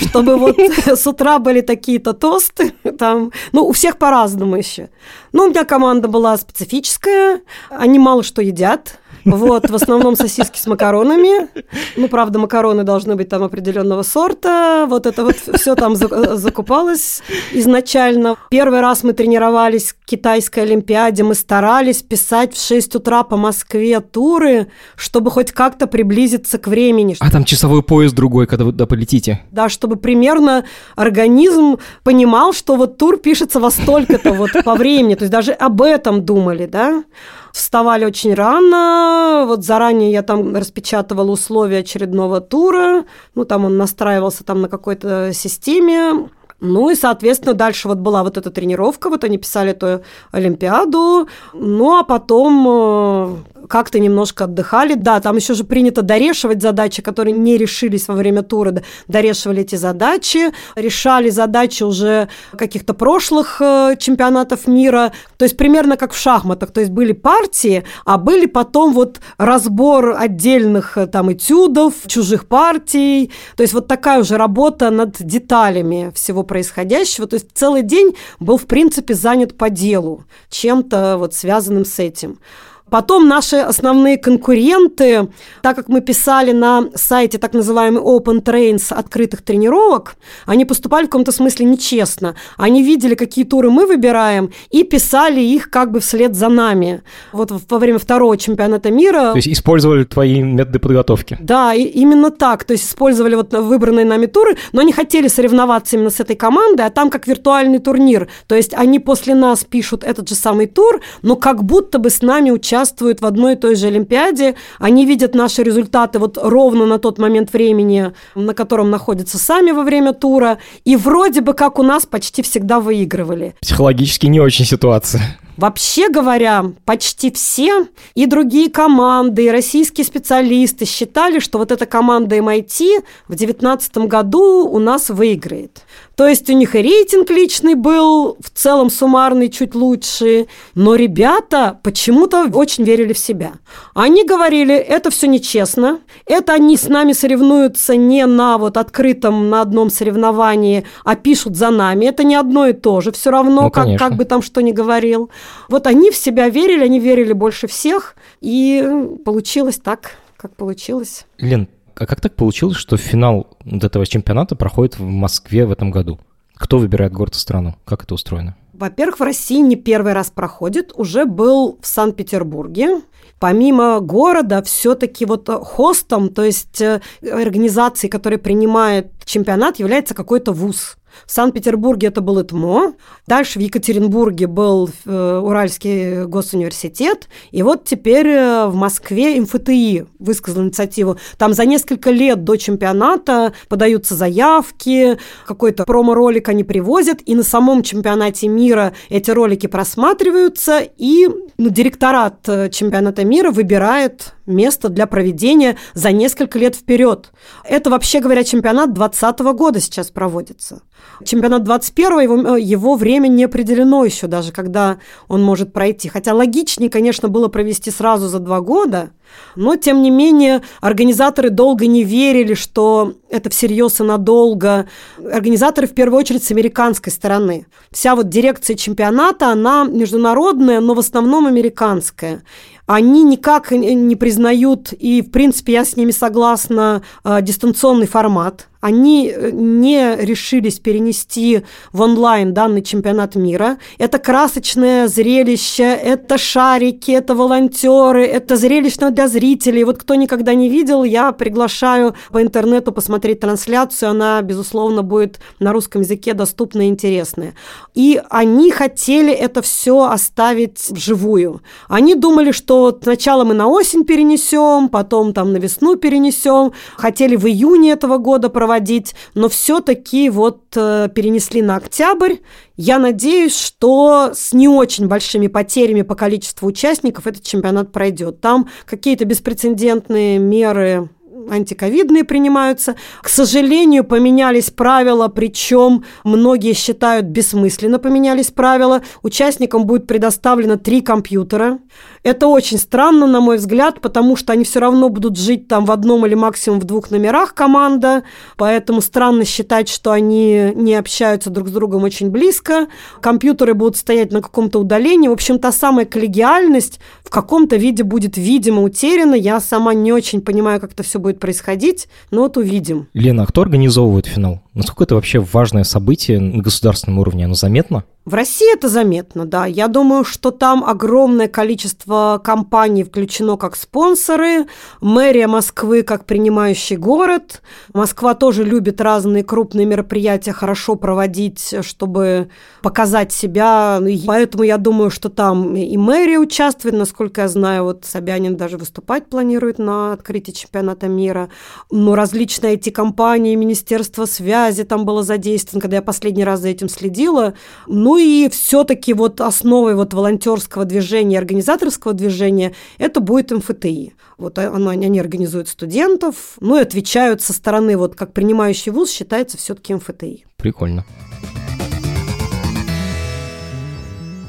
чтобы вот с утра были такие-то тосты, там, ну, у всех по-разному еще. Ну, у меня команда была специфическая, они мало что едят, Вот, в основном сосиски с макаронами. Ну, правда, макароны должны быть там определенного сорта. Вот это вот все там закупалось изначально. Первый раз мы тренировались к китайской олимпиаде. Мы старались писать в 6 утра по Москве туры, чтобы хоть как-то приблизиться к времени. А там часовой поезд другой, когда вы туда полетите? Да, чтобы примерно организм понимал, что вот тур пишется во столько-то вот по времени. То есть даже об этом думали, да вставали очень рано. Вот заранее я там распечатывала условия очередного тура. Ну, там он настраивался там на какой-то системе. Ну и, соответственно, дальше вот была вот эта тренировка, вот они писали эту Олимпиаду, ну а потом э, как-то немножко отдыхали. Да, там еще же принято дорешивать задачи, которые не решились во время тура, дорешивали эти задачи, решали задачи уже каких-то прошлых э, чемпионатов мира, то есть примерно как в шахматах, то есть были партии, а были потом вот разбор отдельных э, там этюдов, чужих партий, то есть вот такая уже работа над деталями всего происходящего. То есть целый день был, в принципе, занят по делу, чем-то вот связанным с этим. Потом наши основные конкуренты, так как мы писали на сайте так называемый Open Trains открытых тренировок, они поступали в каком-то смысле нечестно. Они видели, какие туры мы выбираем, и писали их как бы вслед за нами. Вот во время второго чемпионата мира... То есть использовали твои методы подготовки? Да, и именно так. То есть использовали вот выбранные нами туры, но они хотели соревноваться именно с этой командой, а там как виртуальный турнир. То есть они после нас пишут этот же самый тур, но как будто бы с нами участвуют участвуют в одной и той же Олимпиаде, они видят наши результаты вот ровно на тот момент времени, на котором находятся сами во время тура, и вроде бы как у нас почти всегда выигрывали. Психологически не очень ситуация. Вообще говоря, почти все и другие команды, и российские специалисты считали, что вот эта команда MIT в 2019 году у нас выиграет. То есть у них и рейтинг личный был в целом суммарный чуть лучше, но ребята почему-то очень верили в себя. Они говорили, это все нечестно, это они с нами соревнуются не на вот открытом, на одном соревновании, а пишут за нами. Это не одно и то же, все равно, ну, как, как бы там что ни говорил. Вот они в себя верили, они верили больше всех, и получилось так, как получилось. Лен, а как так получилось, что финал вот этого чемпионата проходит в Москве в этом году? Кто выбирает город и страну? Как это устроено? Во-первых, в России не первый раз проходит, уже был в Санкт-Петербурге. Помимо города, все-таки вот хостом, то есть э, организацией, которая принимает чемпионат, является какой-то вуз. В Санкт-Петербурге это был ИТМО, дальше в Екатеринбурге был э, Уральский госуниверситет, и вот теперь э, в Москве МФТИ высказал инициативу. Там за несколько лет до чемпионата подаются заявки, какой-то промо-ролик они привозят, и на самом чемпионате мира эти ролики просматриваются, и ну, директорат э, чемпионата мира выбирает место для проведения за несколько лет вперед. Это, вообще говоря, чемпионат 2020 года сейчас проводится. Чемпионат 21 его, э, его время не определено еще даже, когда он может пройти. Хотя логичнее, конечно, было провести сразу за два года, но, тем не менее, организаторы долго не верили, что это всерьез и надолго. Организаторы, в первую очередь, с американской стороны. Вся вот дирекция чемпионата, она международная, но в основном американская они никак не признают, и, в принципе, я с ними согласна, э, дистанционный формат они э, не решились перенести в онлайн данный чемпионат мира. Это красочное зрелище, это шарики, это волонтеры, это зрелищно для зрителей. Вот кто никогда не видел, я приглашаю по интернету посмотреть трансляцию. Она, безусловно, будет на русском языке доступна и интересная. И они хотели это все оставить вживую. Они думали, что сначала мы на осень перенесем, потом там на весну перенесем. Хотели в июне этого года проводить проводить, но все-таки вот э, перенесли на октябрь. Я надеюсь, что с не очень большими потерями по количеству участников этот чемпионат пройдет. Там какие-то беспрецедентные меры антиковидные принимаются. К сожалению, поменялись правила, причем многие считают бессмысленно поменялись правила. Участникам будет предоставлено три компьютера. Это очень странно, на мой взгляд, потому что они все равно будут жить там в одном или максимум в двух номерах команда, поэтому странно считать, что они не общаются друг с другом очень близко. Компьютеры будут стоять на каком-то удалении. В общем, та самая коллегиальность в каком-то виде будет, видимо, утеряна. Я сама не очень понимаю, как это все будет происходить, но вот увидим. Лена, а кто организовывает финал? Насколько это вообще важное событие на государственном уровне? Оно заметно? В России это заметно, да. Я думаю, что там огромное количество компаний включено как спонсоры, мэрия Москвы как принимающий город. Москва тоже любит разные крупные мероприятия хорошо проводить, чтобы показать себя. Поэтому я думаю, что там и мэрия участвует, насколько я знаю, вот Собянин даже выступать планирует на открытии чемпионата мира. Но различные эти компании, Министерство связи там было задействовано, когда я последний раз за этим следила. Ну, и все-таки вот основой вот волонтерского движения, организаторского движения это будет МФТИ. Вот оно, они организуют студентов, ну и отвечают со стороны, вот как принимающий вуз считается все-таки МФТИ. Прикольно.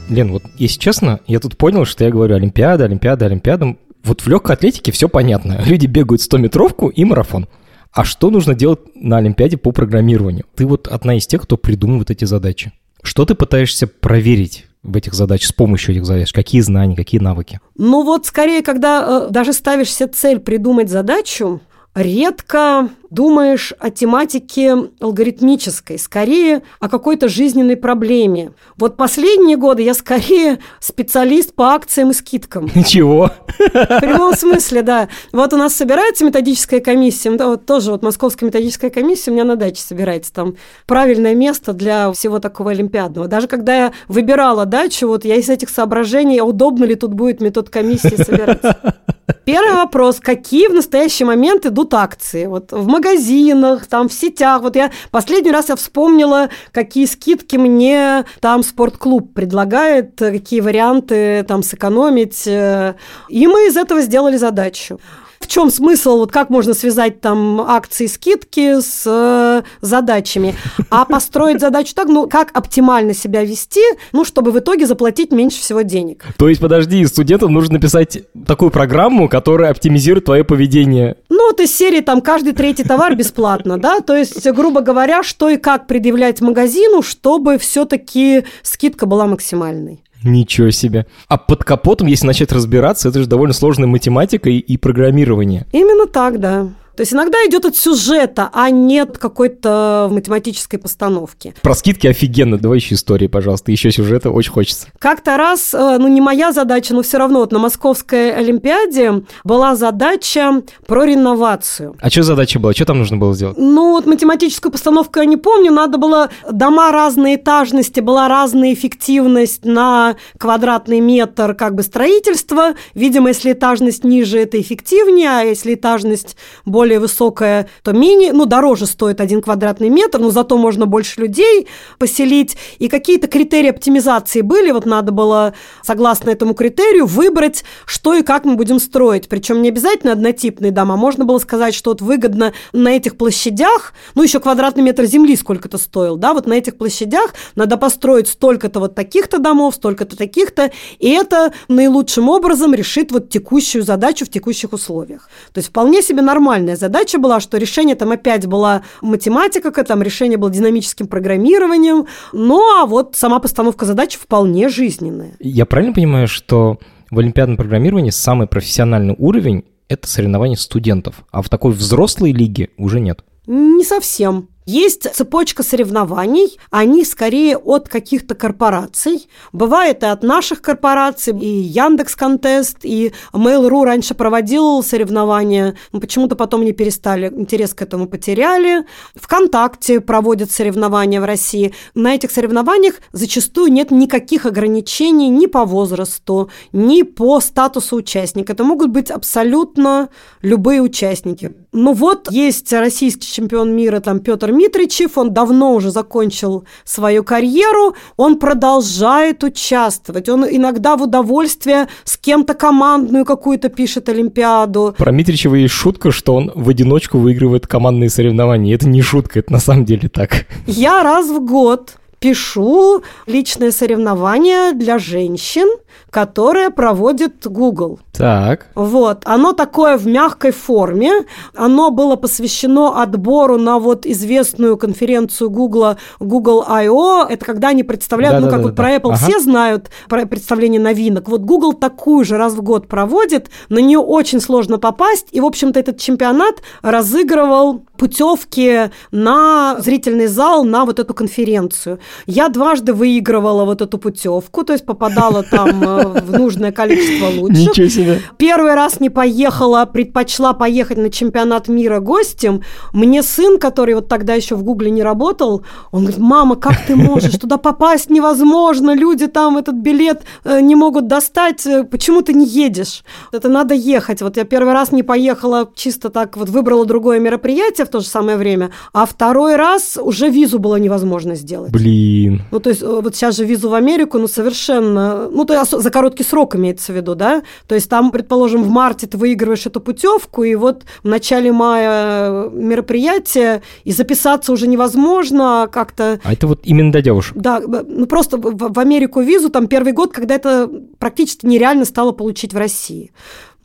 Лен, вот если честно, я тут понял, что я говорю Олимпиада, Олимпиада, Олимпиада. Вот в легкой атлетике все понятно. Люди бегают 100-метровку и марафон. А что нужно делать на Олимпиаде по программированию? Ты вот одна из тех, кто придумывает эти задачи. Что ты пытаешься проверить в этих задачах, с помощью этих задач? Какие знания, какие навыки? Ну вот скорее, когда э, даже ставишь себе цель придумать задачу, редко думаешь о тематике алгоритмической, скорее о какой-то жизненной проблеме. Вот последние годы я скорее специалист по акциям и скидкам. Ничего. В прямом смысле, да. Вот у нас собирается методическая комиссия, да, вот тоже вот московская методическая комиссия у меня на даче собирается, там правильное место для всего такого олимпиадного. Даже когда я выбирала дачу, вот я из этих соображений, а удобно ли тут будет метод комиссии собираться. Первый вопрос. Какие в настоящий момент идут акции? Вот в магазинах, там, в сетях. Вот я последний раз я вспомнила, какие скидки мне там спортклуб предлагает, какие варианты там сэкономить. И мы из этого сделали задачу в чем смысл, вот как можно связать там акции, скидки с э, задачами, а построить задачу так, ну, как оптимально себя вести, ну, чтобы в итоге заплатить меньше всего денег. То есть, подожди, студентам нужно написать такую программу, которая оптимизирует твое поведение. Ну, вот из серии там каждый третий товар бесплатно, да, то есть, грубо говоря, что и как предъявлять магазину, чтобы все-таки скидка была максимальной. Ничего себе. А под капотом, если начать разбираться, это же довольно сложная математика и, и программирование. Именно так, да. То есть иногда идет от сюжета, а нет какой-то математической постановки. Про скидки офигенно. Давай еще истории, пожалуйста. Еще сюжета очень хочется. Как-то раз, э, ну не моя задача, но все равно вот на Московской Олимпиаде была задача про реновацию. А что задача была? Что там нужно было сделать? Ну вот математическую постановку я не помню. Надо было дома разной этажности, была разная эффективность на квадратный метр как бы строительства. Видимо, если этажность ниже, это эффективнее, а если этажность более более высокая, то менее, ну, дороже стоит один квадратный метр, но зато можно больше людей поселить. И какие-то критерии оптимизации были, вот надо было, согласно этому критерию, выбрать, что и как мы будем строить. Причем не обязательно однотипные дома. Можно было сказать, что вот выгодно на этих площадях, ну, еще квадратный метр земли сколько-то стоил, да, вот на этих площадях надо построить столько-то вот таких-то домов, столько-то таких-то, и это наилучшим образом решит вот текущую задачу в текущих условиях. То есть вполне себе нормальная главная задача была, что решение там опять была математика, там решение было динамическим программированием, ну а вот сама постановка задач вполне жизненная. Я правильно понимаю, что в олимпиадном программировании самый профессиональный уровень – это соревнования студентов, а в такой взрослой лиге уже нет? Не совсем. Есть цепочка соревнований, они скорее от каких-то корпораций. Бывает и от наших корпораций, и Яндекс Контест, и Mail.ru раньше проводил соревнования, но почему-то потом не перестали, интерес к этому потеряли. ВКонтакте проводят соревнования в России. На этих соревнованиях зачастую нет никаких ограничений ни по возрасту, ни по статусу участника. Это могут быть абсолютно любые участники. Ну вот, есть российский чемпион мира, там, Петр Митричев, он давно уже закончил свою карьеру, он продолжает участвовать, он иногда в удовольствие с кем-то командную какую-то пишет Олимпиаду. Про Митричева есть шутка, что он в одиночку выигрывает командные соревнования. Это не шутка, это на самом деле так. Я раз в год пишу личное соревнование для женщин, которое проводит Google. Так. Вот, оно такое в мягкой форме, оно было посвящено отбору на вот известную конференцию Google, Google I.O., это когда они представляют, да, ну, да, как да, вот да. про Apple ага. все знают, про представление новинок, вот Google такую же раз в год проводит, на нее очень сложно попасть, и, в общем-то, этот чемпионат разыгрывал путевки на зрительный зал на вот эту конференцию. Я дважды выигрывала вот эту путевку, то есть попадала там э, в нужное количество лучших. Ничего себе. Первый раз не поехала, предпочла поехать на чемпионат мира гостем. Мне сын, который вот тогда еще в Гугле не работал, он говорит, мама, как ты можешь? Туда попасть невозможно, люди там этот билет э, не могут достать, э, почему ты не едешь? Это надо ехать. Вот я первый раз не поехала чисто так, вот выбрала другое мероприятие в то же самое время, а второй раз уже визу было невозможно сделать. Блин. Ну, то есть э, вот сейчас же визу в Америку, ну, совершенно, ну, то есть за короткий срок имеется в виду, да? То есть там, предположим, в марте ты выигрываешь эту путевку, и вот в начале мая мероприятие, и записаться уже невозможно как-то. А это вот именно для девушек? Да, ну, просто в Америку визу там первый год, когда это практически нереально стало получить в России.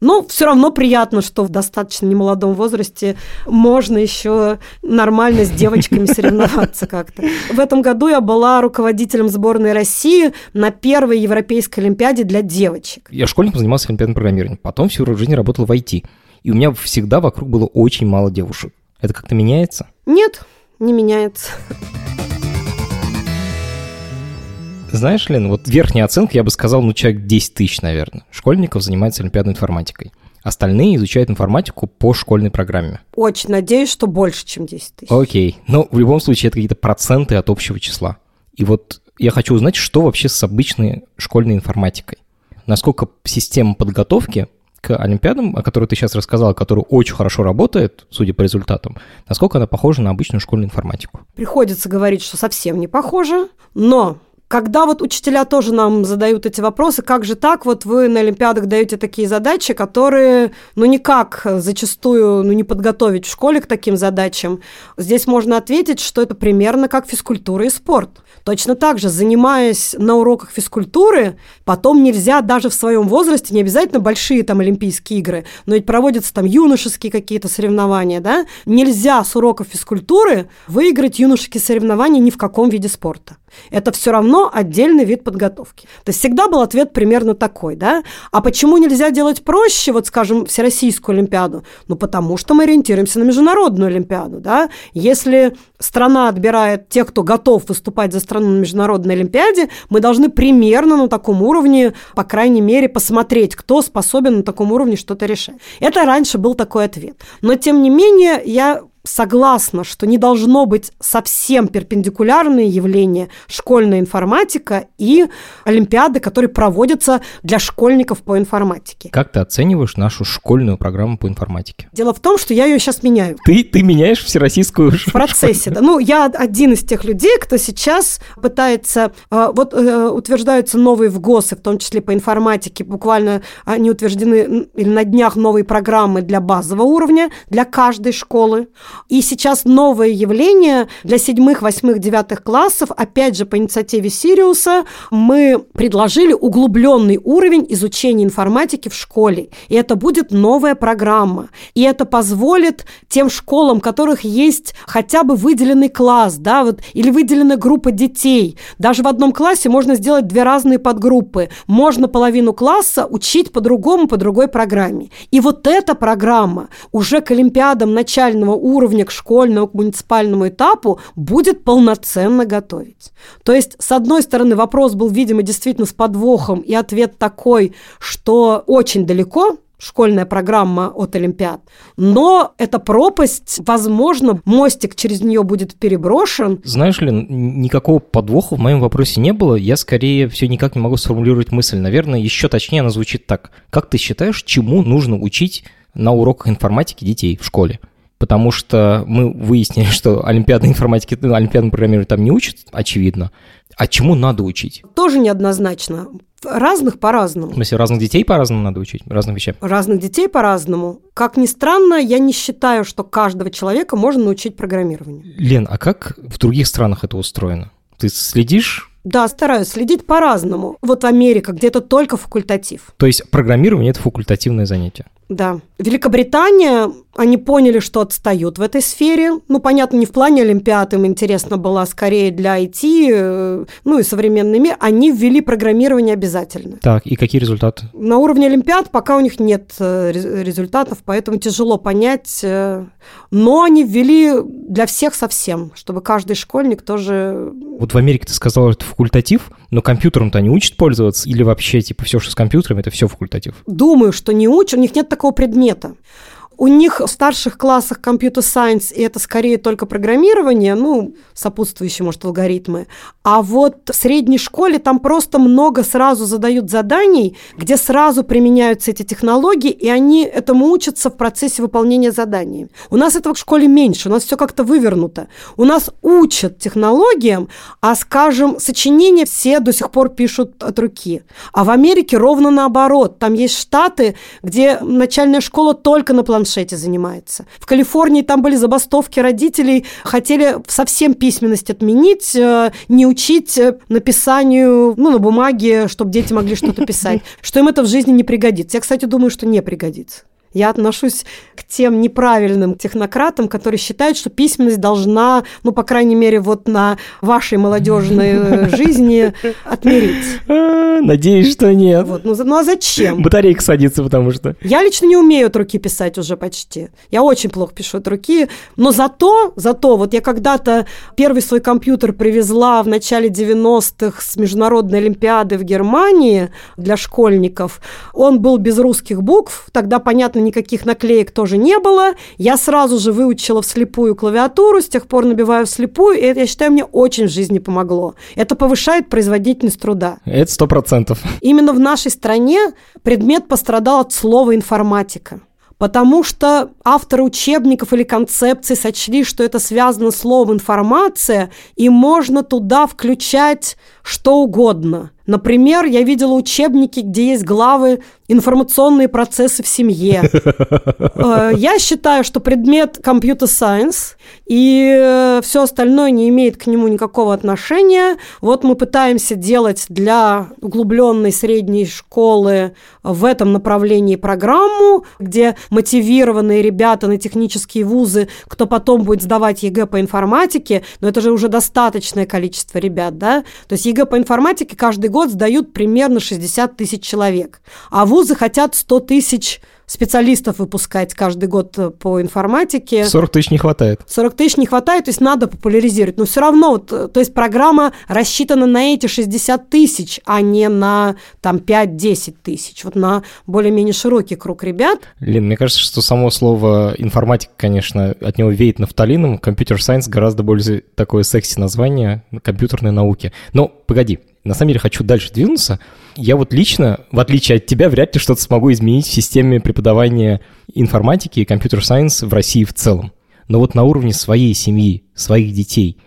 Но все равно приятно, что в достаточно немолодом возрасте можно еще нормально с девочками соревноваться как-то. В этом году я была руководителем сборной России на первой Европейской Олимпиаде для девочек. Я школьником занимался олимпиадным программированием, потом всю жизнь работал в IT. И у меня всегда вокруг было очень мало девушек. Это как-то меняется? Нет, не меняется. Знаешь, Лен, вот верхняя оценка, я бы сказал, ну, человек 10 тысяч, наверное, школьников занимается олимпиадной информатикой. Остальные изучают информатику по школьной программе. Очень надеюсь, что больше, чем 10 тысяч. Окей. Но в любом случае это какие-то проценты от общего числа. И вот я хочу узнать, что вообще с обычной школьной информатикой. Насколько система подготовки к Олимпиадам, о которой ты сейчас рассказала, которая очень хорошо работает, судя по результатам, насколько она похожа на обычную школьную информатику? Приходится говорить, что совсем не похожа, но когда вот учителя тоже нам задают эти вопросы, как же так, вот вы на Олимпиадах даете такие задачи, которые, ну, никак зачастую, ну, не подготовить в школе к таким задачам, здесь можно ответить, что это примерно как физкультура и спорт. Точно так же, занимаясь на уроках физкультуры, потом нельзя даже в своем возрасте, не обязательно большие там Олимпийские игры, но ведь проводятся там юношеские какие-то соревнования, да, нельзя с уроков физкультуры выиграть юношеские соревнования ни в каком виде спорта. Это все равно отдельный вид подготовки. То есть всегда был ответ примерно такой, да? А почему нельзя делать проще, вот, скажем, Всероссийскую Олимпиаду? Ну, потому что мы ориентируемся на Международную Олимпиаду, да? Если страна отбирает тех, кто готов выступать за страну на Международной Олимпиаде, мы должны примерно на таком уровне, по крайней мере, посмотреть, кто способен на таком уровне что-то решать. Это раньше был такой ответ. Но, тем не менее, я согласна, что не должно быть совсем перпендикулярные явления школьная информатика и олимпиады, которые проводятся для школьников по информатике. Как ты оцениваешь нашу школьную программу по информатике? Дело в том, что я ее сейчас меняю. Ты, ты меняешь всероссийскую В процессе, да. Ну, я один из тех людей, кто сейчас пытается... Э, вот э, утверждаются новые в ГОСы, в том числе по информатике, буквально они утверждены или на днях новые программы для базового уровня, для каждой школы. И сейчас новое явление для седьмых, восьмых, девятых классов, опять же, по инициативе Сириуса, мы предложили углубленный уровень изучения информатики в школе. И это будет новая программа. И это позволит тем школам, у которых есть хотя бы выделенный класс, да, вот, или выделенная группа детей. Даже в одном классе можно сделать две разные подгруппы. Можно половину класса учить по-другому, по другой программе. И вот эта программа уже к Олимпиадам начального уровня уровня к школьному, к муниципальному этапу будет полноценно готовить. То есть, с одной стороны, вопрос был, видимо, действительно с подвохом, и ответ такой, что очень далеко школьная программа от Олимпиад. Но эта пропасть, возможно, мостик через нее будет переброшен. Знаешь ли, никакого подвоха в моем вопросе не было. Я скорее все никак не могу сформулировать мысль. Наверное, еще точнее она звучит так. Как ты считаешь, чему нужно учить на уроках информатики детей в школе? Потому что мы выяснили, что олимпиадной информатики, ну, олимпиадному программированию там не учат, очевидно. А чему надо учить? Тоже неоднозначно. Разных по-разному. В смысле, разных детей по-разному надо учить? Разных вещам? Разных детей по-разному. Как ни странно, я не считаю, что каждого человека можно научить программированию. Лен, а как в других странах это устроено? Ты следишь да, стараюсь следить по-разному. Вот Америка, где это только факультатив. То есть программирование – это факультативное занятие? Да. Великобритания, они поняли, что отстают в этой сфере. Ну, понятно, не в плане Олимпиад, им интересно было скорее для IT, э, ну и современный мир. Они ввели программирование обязательно. Так, и какие результаты? На уровне Олимпиад пока у них нет э, результатов, поэтому тяжело понять. Э, но они ввели для всех совсем, чтобы каждый школьник тоже... Вот в Америке ты сказала, что это факультатив, но компьютером-то не учат пользоваться? Или вообще, типа, все, что с компьютером, это все факультатив? Думаю, что не учат, у них нет такого предмета. У них в старших классах компьютер сайенс, и это скорее только программирование, ну, сопутствующие, может, алгоритмы. А вот в средней школе там просто много сразу задают заданий, где сразу применяются эти технологии, и они этому учатся в процессе выполнения заданий. У нас этого в школе меньше, у нас все как-то вывернуто. У нас учат технологиям, а, скажем, сочинения все до сих пор пишут от руки. А в Америке ровно наоборот. Там есть штаты, где начальная школа только на планшете планшете занимается. В Калифорнии там были забастовки родителей, хотели совсем письменность отменить, э, не учить э, написанию ну, на бумаге, чтобы дети могли что-то писать, что им это в жизни не пригодится. Я, кстати, думаю, что не пригодится. Я отношусь к тем неправильным технократам, которые считают, что письменность должна, ну, по крайней мере, вот на вашей молодежной э, жизни отмерить. А, надеюсь, что нет. Вот. Ну, ну а зачем? Батарейка садится, потому что... Я лично не умею от руки писать уже почти. Я очень плохо пишу от руки. Но зато, зато, вот я когда-то первый свой компьютер привезла в начале 90-х с Международной Олимпиады в Германии для школьников. Он был без русских букв. Тогда, понятно, понятно, никаких наклеек тоже не было. Я сразу же выучила вслепую клавиатуру, с тех пор набиваю вслепую, и это, я считаю, мне очень в жизни помогло. Это повышает производительность труда. Это сто процентов. Именно в нашей стране предмет пострадал от слова «информатика» потому что авторы учебников или концепций сочли, что это связано с словом «информация», и можно туда включать что угодно – Например, я видела учебники, где есть главы «Информационные процессы в семье». Э, я считаю, что предмет computer science и э, все остальное не имеет к нему никакого отношения. Вот мы пытаемся делать для углубленной средней школы в этом направлении программу, где мотивированные ребята на технические вузы, кто потом будет сдавать ЕГЭ по информатике, но это же уже достаточное количество ребят, да? То есть ЕГЭ по информатике каждый год год сдают примерно 60 тысяч человек, а вузы хотят 100 тысяч специалистов выпускать каждый год э, по информатике. 40 тысяч не хватает. 40 тысяч не хватает, то есть надо популяризировать. Но все равно, вот, э, то есть программа рассчитана на эти 60 тысяч, а не на там 5-10 тысяч, вот на более-менее широкий круг ребят. Лин, мне кажется, что само слово информатика, конечно, от него веет нафталином. Компьютер сайенс гораздо более такое секси название компьютерной науки. Но погоди, на самом деле хочу дальше двинуться. Я вот лично, в отличие от тебя, вряд ли что-то смогу изменить в системе преподавания информатики и компьютер-сайенс в России в целом. Но вот на уровне своей семьи, своих детей,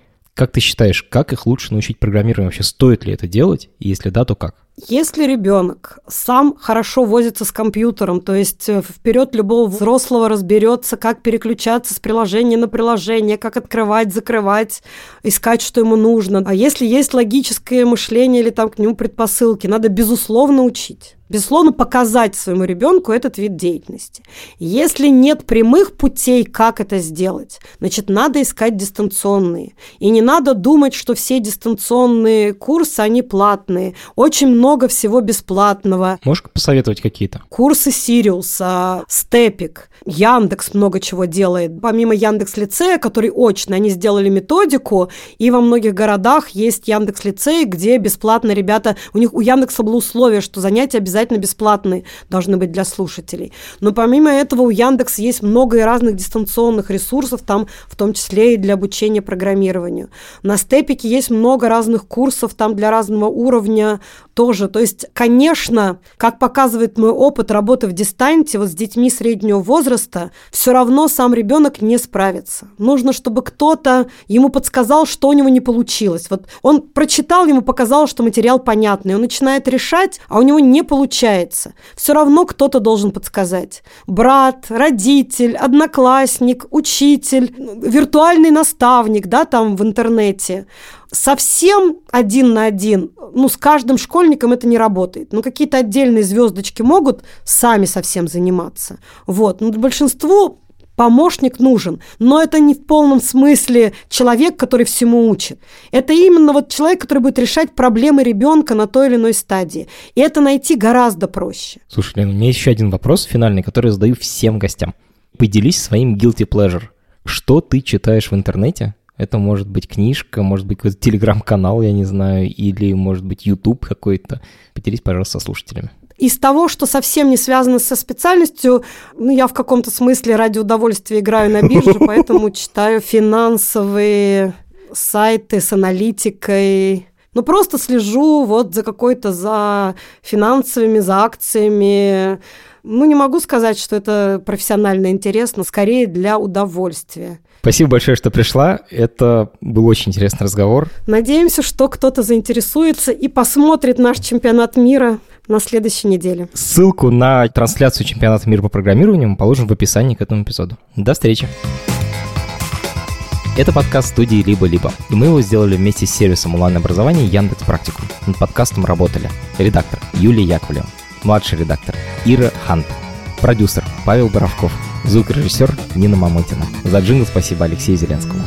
как ты считаешь, как их лучше научить программированию? Вообще стоит ли это делать? И если да, то как? Если ребенок сам хорошо возится с компьютером, то есть э, вперед любого взрослого разберется, как переключаться с приложения на приложение, как открывать, закрывать, искать, что ему нужно. А если есть логическое мышление или там к нему предпосылки, надо безусловно учить безусловно, показать своему ребенку этот вид деятельности. Если нет прямых путей, как это сделать, значит, надо искать дистанционные. И не надо думать, что все дистанционные курсы, они платные. Очень много всего бесплатного. Можешь посоветовать какие-то? Курсы Сириуса, Степик, Яндекс много чего делает. Помимо Яндекс лицея, который очно, они сделали методику, и во многих городах есть Яндекс лицей, где бесплатно ребята, у них у Яндекса было условие, что занятия обязательно обязательно бесплатные должны быть для слушателей. Но помимо этого у Яндекса есть много и разных дистанционных ресурсов, там в том числе и для обучения программированию. На Степике есть много разных курсов там для разного уровня тоже. То есть, конечно, как показывает мой опыт работы в дистанте вот с детьми среднего возраста, все равно сам ребенок не справится. Нужно, чтобы кто-то ему подсказал, что у него не получилось. Вот он прочитал, ему показал, что материал понятный, он начинает решать, а у него не получается. Все равно кто-то должен подсказать. Брат, родитель, одноклассник, учитель, виртуальный наставник, да, там в интернете. совсем один на один, ну, с каждым школьником это не работает. Ну, какие-то отдельные звездочки могут сами совсем заниматься. Вот. Но большинству помощник нужен, но это не в полном смысле человек, который всему учит. Это именно вот человек, который будет решать проблемы ребенка на той или иной стадии. И это найти гораздо проще. Слушай, Лена, у меня еще один вопрос финальный, который я задаю всем гостям. Поделись своим guilty pleasure. Что ты читаешь в интернете? Это может быть книжка, может быть какой-то телеграм-канал, я не знаю, или может быть YouTube какой-то. Поделись, пожалуйста, со слушателями. Из того, что совсем не связано со специальностью, ну, я в каком-то смысле ради удовольствия играю на бирже, поэтому читаю финансовые сайты с аналитикой, ну, просто слежу вот за какой-то, за финансовыми, за акциями. Ну, не могу сказать, что это профессионально интересно, скорее для удовольствия. Спасибо большое, что пришла. Это был очень интересный разговор. Надеемся, что кто-то заинтересуется и посмотрит наш чемпионат мира на следующей неделе. Ссылку на трансляцию чемпионата мира по программированию мы положим в описании к этому эпизоду. До встречи! Это подкаст студии «Либо-либо», и мы его сделали вместе с сервисом онлайн-образования Яндекс Практикум. Над подкастом работали редактор Юлия Яковлева, младший редактор Ира Хант, продюсер Павел Боровков, звукорежиссер Нина Мамытина. За джингл спасибо Алексею Зеленскому.